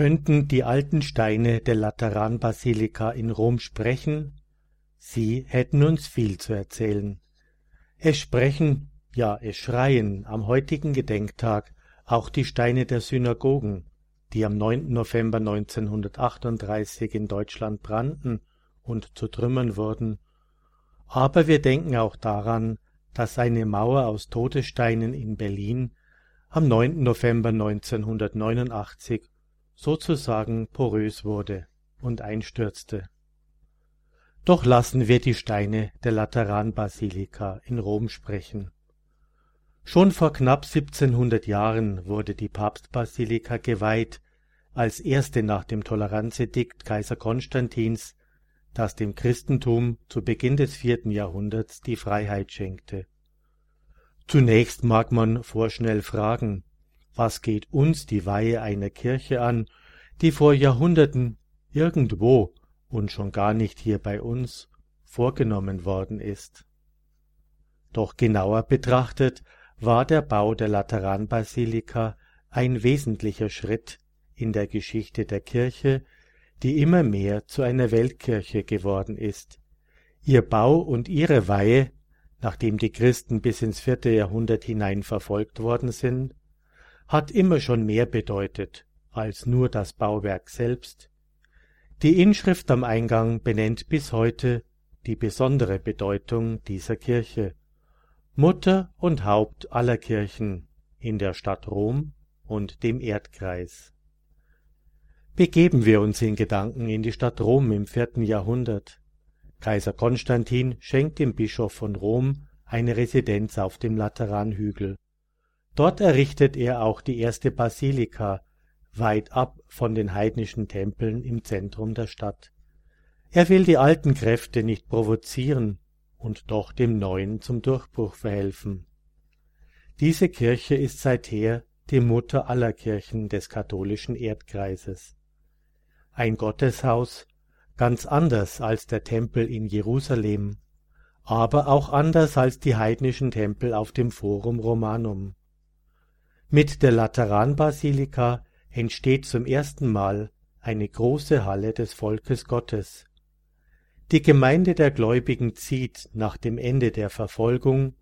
Könnten die alten Steine der Lateranbasilika in Rom sprechen? Sie hätten uns viel zu erzählen. Es sprechen, ja es schreien am heutigen Gedenktag auch die Steine der Synagogen, die am 9. November 1938 in Deutschland brannten und zu Trümmern wurden, aber wir denken auch daran, dass eine Mauer aus Todessteinen in Berlin am 9. November 1989 sozusagen porös wurde und einstürzte. Doch lassen wir die Steine der Lateranbasilika in Rom sprechen. Schon vor knapp 1700 Jahren wurde die Papstbasilika geweiht, als erste nach dem Toleranzedikt Kaiser Konstantins, das dem Christentum zu Beginn des vierten Jahrhunderts die Freiheit schenkte. Zunächst mag man vorschnell fragen, was geht uns die Weihe einer Kirche an, die vor Jahrhunderten irgendwo und schon gar nicht hier bei uns vorgenommen worden ist. Doch genauer betrachtet war der Bau der Lateranbasilika ein wesentlicher Schritt in der Geschichte der Kirche, die immer mehr zu einer Weltkirche geworden ist. Ihr Bau und ihre Weihe, nachdem die Christen bis ins vierte Jahrhundert hinein verfolgt worden sind, hat immer schon mehr bedeutet als nur das Bauwerk selbst. Die Inschrift am Eingang benennt bis heute die besondere Bedeutung dieser Kirche, Mutter und Haupt aller Kirchen in der Stadt Rom und dem Erdkreis. Begeben wir uns in Gedanken in die Stadt Rom im vierten Jahrhundert. Kaiser Konstantin schenkt dem Bischof von Rom eine Residenz auf dem Lateranhügel. Dort errichtet er auch die erste Basilika, weit ab von den heidnischen Tempeln im Zentrum der Stadt. Er will die alten Kräfte nicht provozieren und doch dem Neuen zum Durchbruch verhelfen. Diese Kirche ist seither die Mutter aller Kirchen des katholischen Erdkreises. Ein Gotteshaus, ganz anders als der Tempel in Jerusalem, aber auch anders als die heidnischen Tempel auf dem Forum Romanum. Mit der Lateranbasilika entsteht zum ersten Mal eine große Halle des Volkes Gottes. Die Gemeinde der Gläubigen zieht nach dem Ende der Verfolgung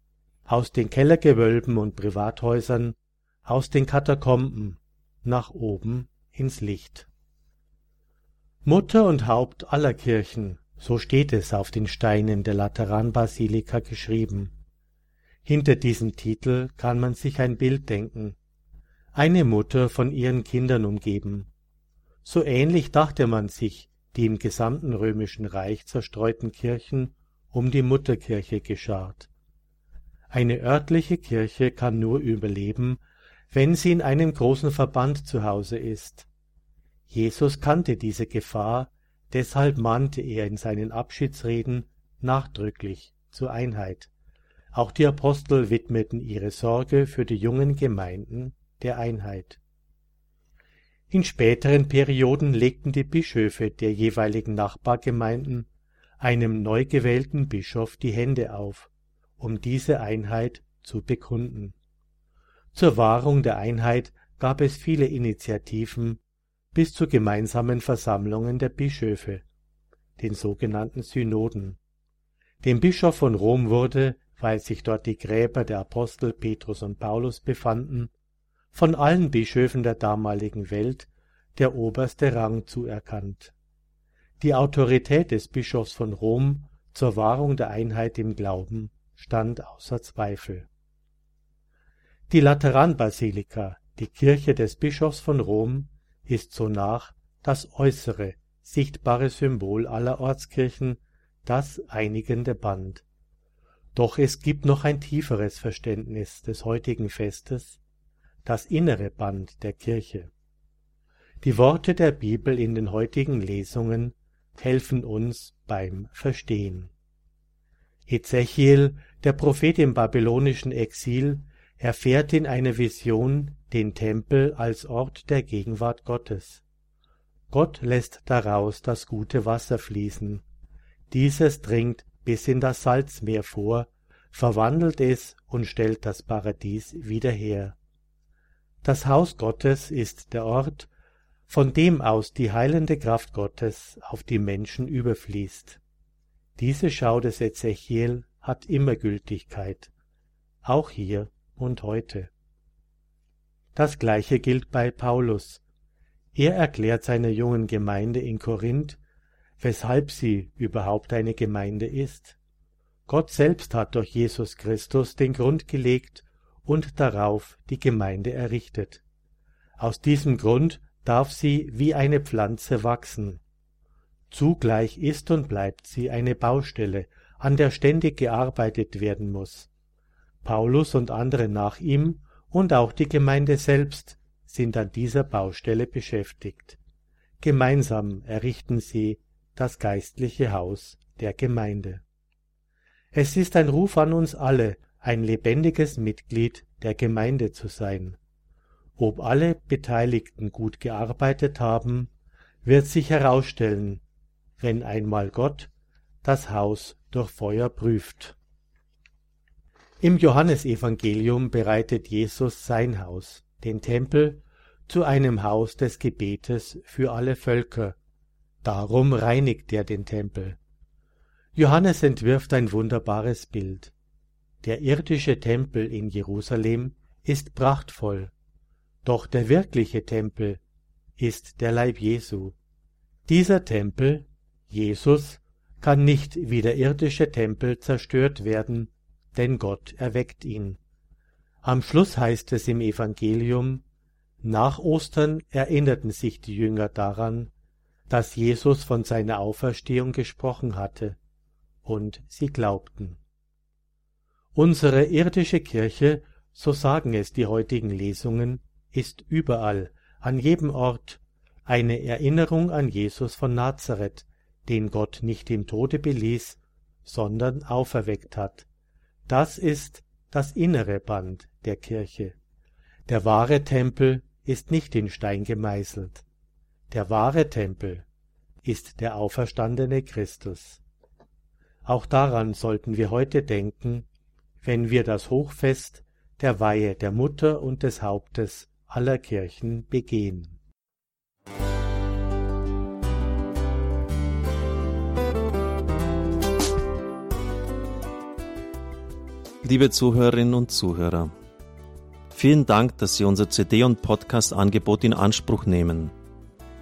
aus den Kellergewölben und Privathäusern, aus den Katakomben nach oben ins Licht. Mutter und Haupt aller Kirchen, so steht es auf den Steinen der Lateranbasilika geschrieben. Hinter diesem Titel kann man sich ein Bild denken, eine Mutter von ihren Kindern umgeben. So ähnlich dachte man sich die im gesamten römischen Reich zerstreuten Kirchen um die Mutterkirche geschart. Eine örtliche Kirche kann nur überleben, wenn sie in einem großen Verband zu Hause ist. Jesus kannte diese Gefahr, deshalb mahnte er in seinen Abschiedsreden nachdrücklich zur Einheit. Auch die Apostel widmeten ihre Sorge für die jungen Gemeinden der Einheit. In späteren Perioden legten die Bischöfe der jeweiligen Nachbargemeinden einem neu gewählten Bischof die Hände auf, um diese Einheit zu bekunden. Zur Wahrung der Einheit gab es viele Initiativen bis zu gemeinsamen Versammlungen der Bischöfe, den sogenannten Synoden. Dem Bischof von Rom wurde, weil sich dort die Gräber der Apostel Petrus und Paulus befanden, von allen Bischöfen der damaligen Welt der oberste Rang zuerkannt. Die Autorität des Bischofs von Rom zur Wahrung der Einheit im Glauben stand außer Zweifel. Die Lateranbasilika, die Kirche des Bischofs von Rom, ist sonach das äußere, sichtbare Symbol aller Ortskirchen, das einigende Band. Doch es gibt noch ein tieferes Verständnis des heutigen Festes, das innere Band der Kirche. Die Worte der Bibel in den heutigen Lesungen helfen uns beim Verstehen. Ezechiel, der Prophet im babylonischen Exil, erfährt in einer Vision den Tempel als Ort der Gegenwart Gottes. Gott lässt daraus das gute Wasser fließen. Dieses dringt bis in das Salzmeer vor, verwandelt es und stellt das Paradies wieder her. Das Haus Gottes ist der Ort, von dem aus die heilende Kraft Gottes auf die Menschen überfließt. Diese Schau des Ezechiel hat immer Gültigkeit, auch hier und heute. Das gleiche gilt bei Paulus. Er erklärt seiner jungen Gemeinde in Korinth, weshalb sie überhaupt eine Gemeinde ist. Gott selbst hat durch Jesus Christus den Grund gelegt und darauf die Gemeinde errichtet. Aus diesem Grund darf sie wie eine Pflanze wachsen. Zugleich ist und bleibt sie eine Baustelle, an der ständig gearbeitet werden muss. Paulus und andere nach ihm und auch die Gemeinde selbst sind an dieser Baustelle beschäftigt. Gemeinsam errichten sie das geistliche Haus der Gemeinde. Es ist ein Ruf an uns alle, ein lebendiges Mitglied der Gemeinde zu sein. Ob alle Beteiligten gut gearbeitet haben, wird sich herausstellen, wenn einmal Gott das Haus durch Feuer prüft. Im Johannesevangelium bereitet Jesus sein Haus, den Tempel, zu einem Haus des Gebetes für alle Völker. Darum reinigt er den Tempel. Johannes entwirft ein wunderbares Bild. Der irdische Tempel in Jerusalem ist prachtvoll, doch der wirkliche Tempel ist der Leib Jesu. Dieser Tempel, Jesus, kann nicht wie der irdische Tempel zerstört werden, denn Gott erweckt ihn. Am Schluss heißt es im Evangelium, nach Ostern erinnerten sich die Jünger daran, dass Jesus von seiner Auferstehung gesprochen hatte, und sie glaubten. Unsere irdische Kirche, so sagen es die heutigen Lesungen, ist überall, an jedem Ort, eine Erinnerung an Jesus von Nazareth, den Gott nicht im Tode beließ, sondern auferweckt hat. Das ist das innere Band der Kirche. Der wahre Tempel ist nicht in Stein gemeißelt. Der wahre Tempel ist der auferstandene Christus. Auch daran sollten wir heute denken, wenn wir das Hochfest der Weihe der Mutter und des Hauptes aller Kirchen begehen. Liebe Zuhörerinnen und Zuhörer, vielen Dank, dass Sie unser CD- und Podcast-Angebot in Anspruch nehmen.